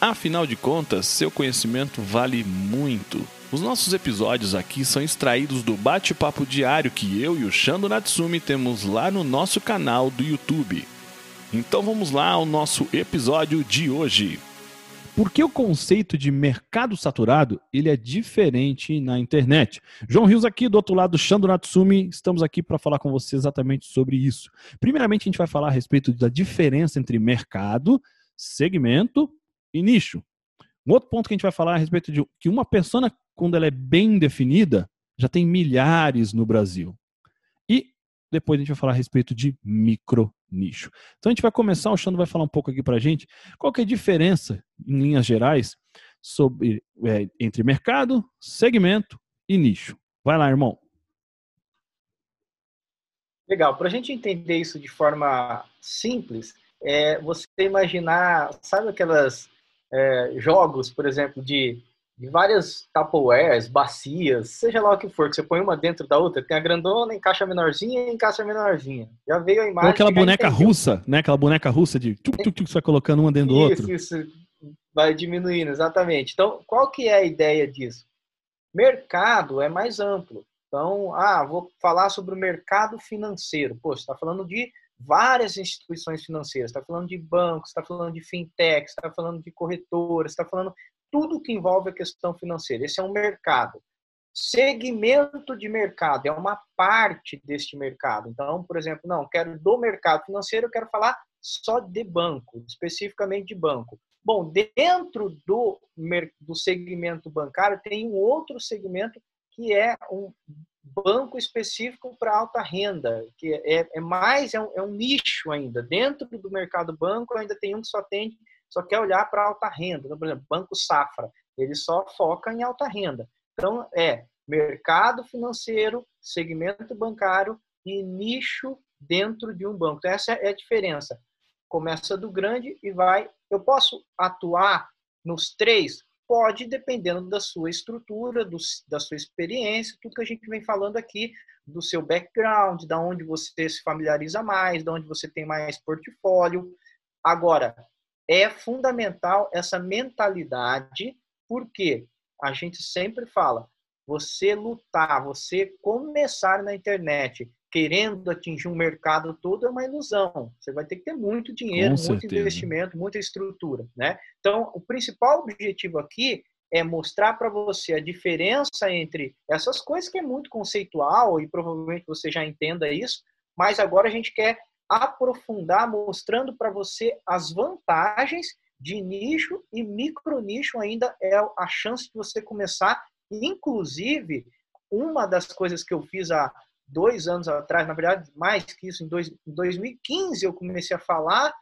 Afinal de contas, seu conhecimento vale muito. Os nossos episódios aqui são extraídos do bate-papo diário que eu e o Shando Natsumi temos lá no nosso canal do YouTube. Então vamos lá ao nosso episódio de hoje. Por que o conceito de mercado saturado ele é diferente na internet? João Rios aqui, do outro lado, Shando Natsumi, estamos aqui para falar com você exatamente sobre isso. Primeiramente, a gente vai falar a respeito da diferença entre mercado, segmento e nicho. Um outro ponto que a gente vai falar é a respeito de que uma persona, quando ela é bem definida, já tem milhares no Brasil. E depois a gente vai falar a respeito de micro nicho. Então a gente vai começar, o Xando vai falar um pouco aqui para gente qual que é a diferença, em linhas gerais, sobre, é, entre mercado, segmento e nicho. Vai lá, irmão. Legal. Para a gente entender isso de forma simples, é você imaginar, sabe aquelas é, jogos, por exemplo, de, de várias Tupperwares, bacias, seja lá o que for, que você põe uma dentro da outra, tem a grandona, encaixa menorzinha e encaixa menorzinha. Já veio a imagem. Ou aquela boneca russa, né? Aquela boneca russa de tuk, tuk, tuk, você vai colocando uma dentro do outro. Isso, vai diminuindo, exatamente. Então, qual que é a ideia disso? Mercado é mais amplo. Então, ah, vou falar sobre o mercado financeiro. Pô, você está falando de várias instituições financeiras, está falando de bancos, está falando de fintech, está falando de corretoras, está falando tudo que envolve a questão financeira. Esse é um mercado. Segmento de mercado é uma parte deste mercado. Então, por exemplo, não, quero do mercado financeiro, eu quero falar só de banco, especificamente de banco. Bom, dentro do, do segmento bancário tem um outro segmento que é um banco específico para alta renda, que é, é mais, é um, é um, nicho ainda. Dentro do mercado banco, ainda tem um que só tem, só quer olhar para alta renda. Então, por exemplo, Banco Safra, ele só foca em alta renda. Então, é mercado financeiro, segmento bancário e nicho dentro de um banco. Então, essa é a diferença. Começa do grande e vai. Eu posso atuar nos três? Pode, dependendo da sua estrutura, do, da sua experiência, tudo que a gente vem falando aqui, do seu background, da onde você se familiariza mais, da onde você tem mais portfólio. Agora, é fundamental essa mentalidade, porque a gente sempre fala, você lutar, você começar na internet querendo atingir um mercado todo é uma ilusão. Você vai ter que ter muito dinheiro, Com muito certeza. investimento, muita estrutura, né? Então, o principal objetivo aqui é mostrar para você a diferença entre essas coisas que é muito conceitual e provavelmente você já entenda isso, mas agora a gente quer aprofundar mostrando para você as vantagens de nicho e micro nicho ainda é a chance de você começar, inclusive uma das coisas que eu fiz há dois anos atrás, na verdade, mais que isso, em, dois, em 2015 eu comecei a falar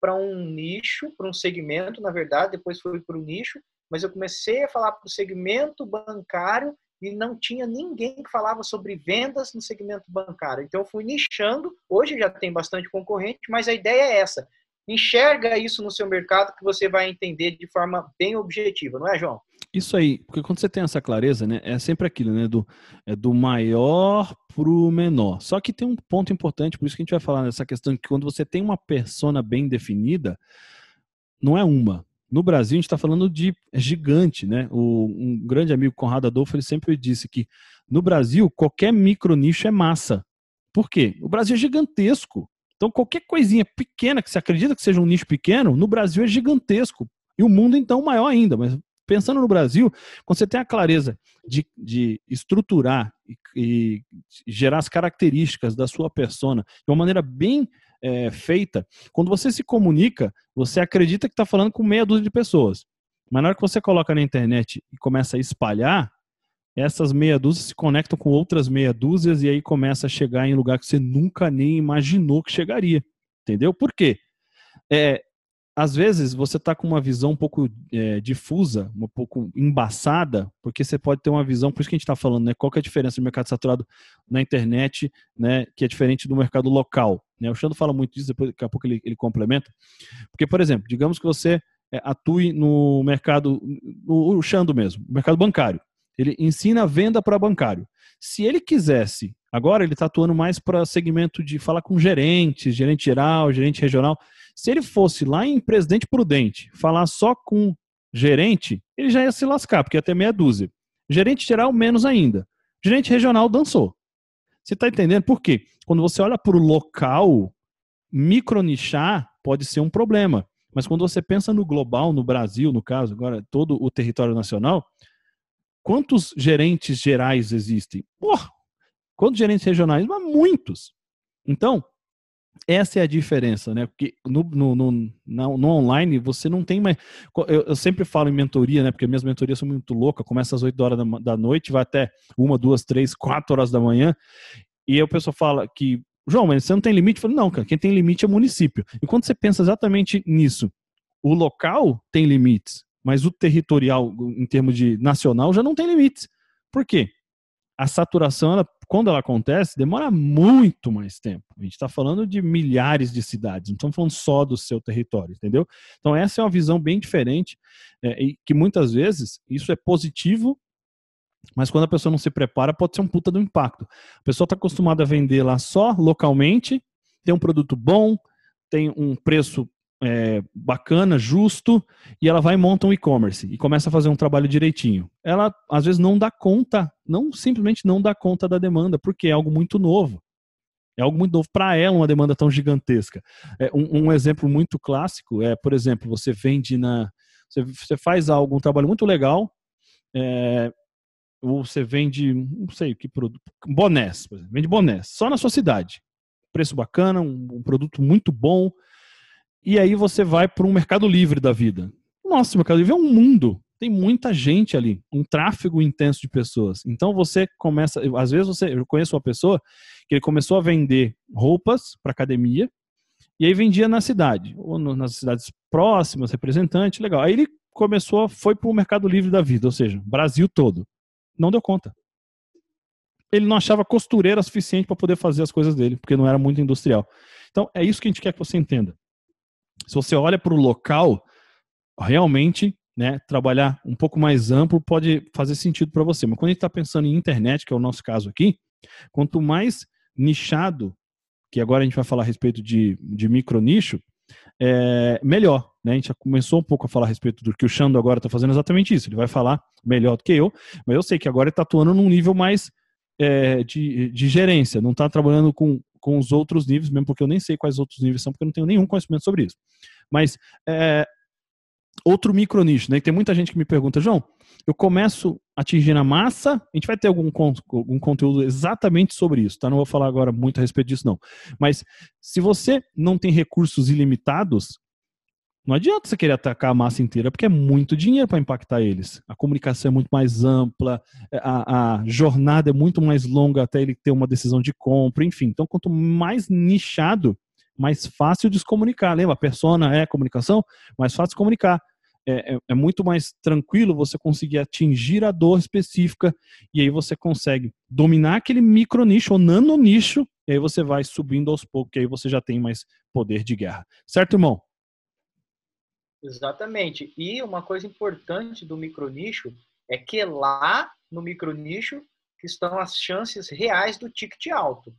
para um nicho, para um segmento, na verdade, depois fui para o nicho, mas eu comecei a falar para o segmento bancário e não tinha ninguém que falava sobre vendas no segmento bancário. Então eu fui nichando, hoje já tem bastante concorrente, mas a ideia é essa. Enxerga isso no seu mercado que você vai entender de forma bem objetiva, não é, João? Isso aí, porque quando você tem essa clareza, né, é sempre aquilo, né, do, é do maior pro menor. Só que tem um ponto importante, por isso que a gente vai falar nessa questão que quando você tem uma persona bem definida, não é uma. No Brasil, a gente está falando de gigante, né? O, um grande amigo, Conrado Adolfo, ele sempre disse que no Brasil, qualquer micro nicho é massa. Por quê? O Brasil é gigantesco. Então, qualquer coisinha pequena que você acredita que seja um nicho pequeno, no Brasil é gigantesco. E o mundo, então, maior ainda. Mas pensando no Brasil, quando você tem a clareza de, de estruturar e, e, gerar as características da sua persona de uma maneira bem é, feita, quando você se comunica, você acredita que está falando com meia dúzia de pessoas. Mas na hora que você coloca na internet e começa a espalhar, essas meia dúzias se conectam com outras meia dúzias e aí começa a chegar em lugar que você nunca nem imaginou que chegaria. Entendeu? Por quê? É, às vezes você está com uma visão um pouco é, difusa, um pouco embaçada, porque você pode ter uma visão, por isso que a gente está falando, né? Qual que é a diferença do mercado saturado na internet, né? Que é diferente do mercado local. Né? O Xando fala muito disso, depois, daqui a pouco ele, ele complementa. Porque, por exemplo, digamos que você é, atue no mercado, no, o Xando mesmo, mercado bancário. Ele ensina venda para bancário. Se ele quisesse, agora ele está atuando mais para segmento de falar com gerentes, gerente geral, gerente regional. Se ele fosse lá em Presidente Prudente, falar só com gerente, ele já ia se lascar, porque ter meia dúzia. Gerente geral, menos ainda. Gerente regional dançou. Você está entendendo por quê? Quando você olha para o local, micronichar pode ser um problema. Mas quando você pensa no global, no Brasil, no caso, agora todo o território nacional, quantos gerentes gerais existem? Porra, quantos gerentes regionais? Mas muitos. Então, essa é a diferença, né? Porque no, no, no, no online você não tem mais. Eu, eu, sempre falo em mentoria, né? Porque minhas mentorias são muito loucas, começa às 8 horas da, da noite, vai até uma, duas, três, quatro horas da manhã. E aí o pessoal fala que, João, mas você não tem limite? Eu falo, não, cara, quem tem limite é município. E quando você pensa exatamente nisso, o local tem limites, mas o territorial, em termos de nacional, já não tem limites. Por quê? A saturação, ela quando ela acontece, demora muito mais tempo. A gente está falando de milhares de cidades, não estamos falando só do seu território, entendeu? Então, essa é uma visão bem diferente, é, e que muitas vezes isso é positivo, mas quando a pessoa não se prepara, pode ser um puta do impacto. A pessoa está acostumada a vender lá só localmente, tem um produto bom, tem um preço é, bacana, justo, e ela vai e monta um e-commerce e começa a fazer um trabalho direitinho. Ela, às vezes, não dá conta, não simplesmente não dá conta da demanda, porque é algo muito novo. É algo muito novo para ela, uma demanda tão gigantesca. É, um, um, exemplo muito clássico é, por exemplo, você vende na. Você, você faz algo, um trabalho muito legal, é, ou você vende, não sei que produto, bonés, por exemplo, vende bonés, só na sua cidade. Preço bacana, um, um produto muito bom, e aí você vai para um mercado livre da vida. Nossa, o mercado livre é um mundo. Tem muita gente ali, um tráfego intenso de pessoas. Então você começa, às vezes você, eu conheço uma pessoa que ele começou a vender roupas para academia e aí vendia na cidade, ou nas cidades próximas, representante, legal. Aí ele começou, foi para o mercado livre da vida, ou seja, Brasil todo. Não deu conta. Ele não achava costureira suficiente para poder fazer as coisas dele, porque não era muito industrial. Então é isso que a gente quer que você entenda. Se você olha para o local, realmente, né, trabalhar um pouco mais amplo pode fazer sentido para você. Mas quando a gente está pensando em internet, que é o nosso caso aqui, quanto mais nichado, que agora a gente vai falar a respeito de, de micro nicho, é, melhor. Né? A gente já começou um pouco a falar a respeito do que o Xando agora está fazendo exatamente isso. Ele vai falar melhor do que eu, mas eu sei que agora ele está atuando num nível mais é, de, de gerência, não está trabalhando com com os outros níveis, mesmo porque eu nem sei quais outros níveis são, porque eu não tenho nenhum conhecimento sobre isso. Mas é, outro micro nicho, né? Tem muita gente que me pergunta, João, eu começo atingindo a massa, a gente vai ter algum, algum conteúdo exatamente sobre isso, tá? Não vou falar agora muito a respeito disso, não. Mas se você não tem recursos ilimitados, não adianta você querer atacar a massa inteira, porque é muito dinheiro para impactar eles. A comunicação é muito mais ampla, é, a, a, jornada é muito mais longa até ele ter uma decisão de compra, enfim. Então, quanto mais nichado, mais fácil de se comunicar. Lembra? Persona é comunicação, mais fácil de comunicar. É, é, é muito mais tranquilo você conseguir atingir a dor específica e aí você consegue dominar aquele micro nicho ou nano nicho e aí você vai subindo aos poucos, e aí você já tem mais poder de guerra. Certo, irmão? Exatamente. E uma coisa importante do micronicho é que lá no micronicho estão as chances reais do ticket alto.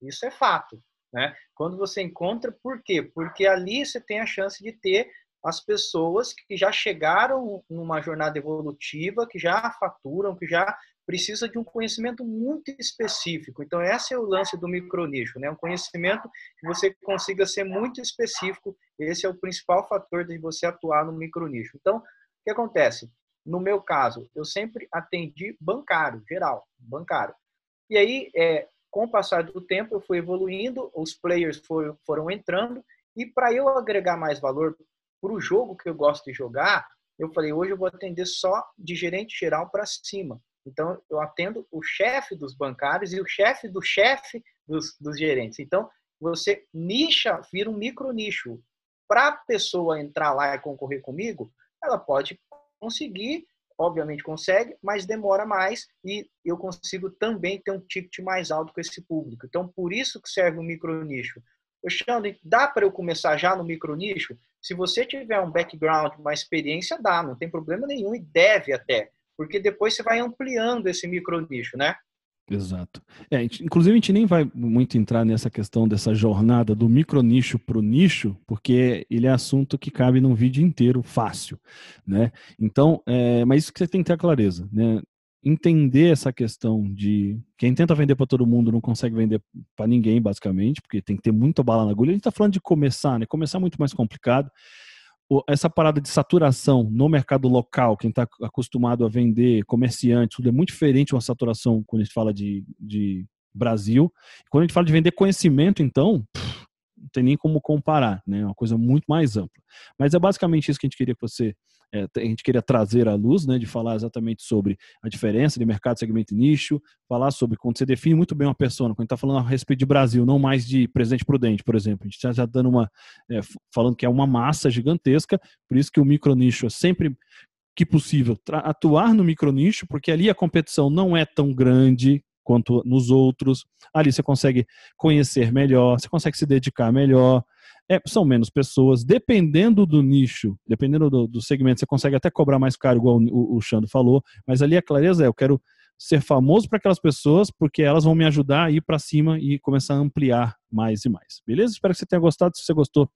Isso é fato. Né? Quando você encontra, por quê? Porque ali você tem a chance de ter as pessoas que já chegaram numa jornada evolutiva, que já faturam, que já precisa de um conhecimento muito específico. Então, esse é o lance do micronicho, né? Um conhecimento que você consiga ser muito específico. Esse é o principal fator de você atuar no micronicho. Então, o que acontece? No meu caso, eu sempre atendi bancário, geral, bancário. E aí, é, com o passar do tempo, eu fui evoluindo, os players foram, foram entrando, e para eu agregar mais valor para o jogo que eu gosto de jogar, eu falei, hoje eu vou atender só de gerente geral para cima. Então, eu atendo o chefe dos bancários e o chefe do chefe dos, dos gerentes. Então, você nicha, vira um micro nicho. Para a pessoa entrar lá e concorrer comigo, ela pode conseguir, obviamente consegue, mas demora mais e eu consigo também ter um ticket mais alto com esse público. Então, por isso que serve o micro nicho. Alexandre, dá para eu começar já no micronicho? Se você tiver um background, uma experiência, dá, não tem problema nenhum e deve até, porque depois você vai ampliando esse micronicho, né? Exato. É, inclusive, a gente nem vai muito entrar nessa questão dessa jornada do micronicho para o nicho, porque ele é assunto que cabe num vídeo inteiro fácil. Né? Então, é, mas isso que você tem que ter clareza. Né? Entender essa questão de quem tenta vender para todo mundo não consegue vender para ninguém, basicamente, porque tem que ter muita bala na agulha. A gente está falando de começar, né? Começar é muito mais complicado essa parada de saturação no mercado local, quem está acostumado a vender, comerciante, tudo é muito diferente uma saturação quando a gente fala de, de Brasil. Quando a gente fala de vender conhecimento, então, pff, não tem nem como comparar, né? É uma coisa muito mais ampla. Mas é basicamente isso que a gente queria que você é, a gente queria trazer à luz, né, de falar exatamente sobre a diferença de mercado, segmento e nicho, falar sobre quando você define muito bem uma pessoa, quando está falando a respeito de Brasil, não mais de Presidente Prudente, por exemplo. A gente está já dando uma, é, falando que é uma massa gigantesca, por isso que o micronicho é sempre que possível atuar no micronicho, porque ali a competição não é tão grande quanto nos outros. Ali você consegue conhecer melhor, você consegue se dedicar melhor, é, são menos pessoas. Dependendo do nicho, dependendo do, do, segmento, você consegue até cobrar mais caro, igual o, o Xando falou, mas ali a clareza é: eu quero ser famoso para aquelas pessoas, porque elas vão me ajudar a ir para cima e começar a ampliar mais e mais. Beleza? Espero que você tenha gostado. Se você gostou,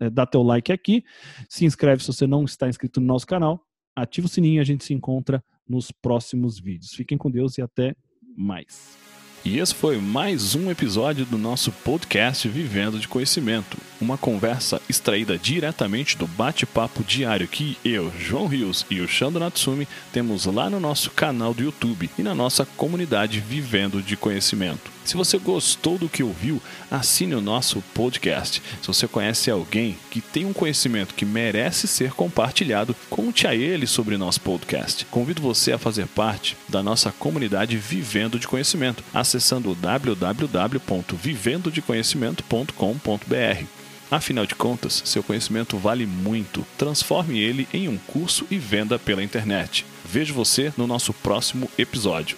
é, dá teu like aqui. Se inscreve se você não está inscrito no nosso canal. Ativa o sininho e a gente se encontra nos próximos vídeos. Fiquem com Deus e até mais. E esse foi mais um episódio do nosso podcast Vivendo de Conhecimento, uma conversa extraída diretamente do bate-papo diário que eu, João Rios e o Shando Natsumi temos lá no nosso canal do YouTube e na nossa comunidade Vivendo de Conhecimento. Se você gostou do que ouviu, assine o nosso podcast. Se você conhece alguém que tem um conhecimento que merece ser compartilhado, conte a ele sobre nosso podcast. Convido você a fazer parte da nossa comunidade Vivendo de Conhecimento, acessando www.vivendodeconhecimento.com.br. Afinal de contas, seu conhecimento vale muito. Transforme ele em um curso e venda pela internet. Vejo você no nosso próximo episódio.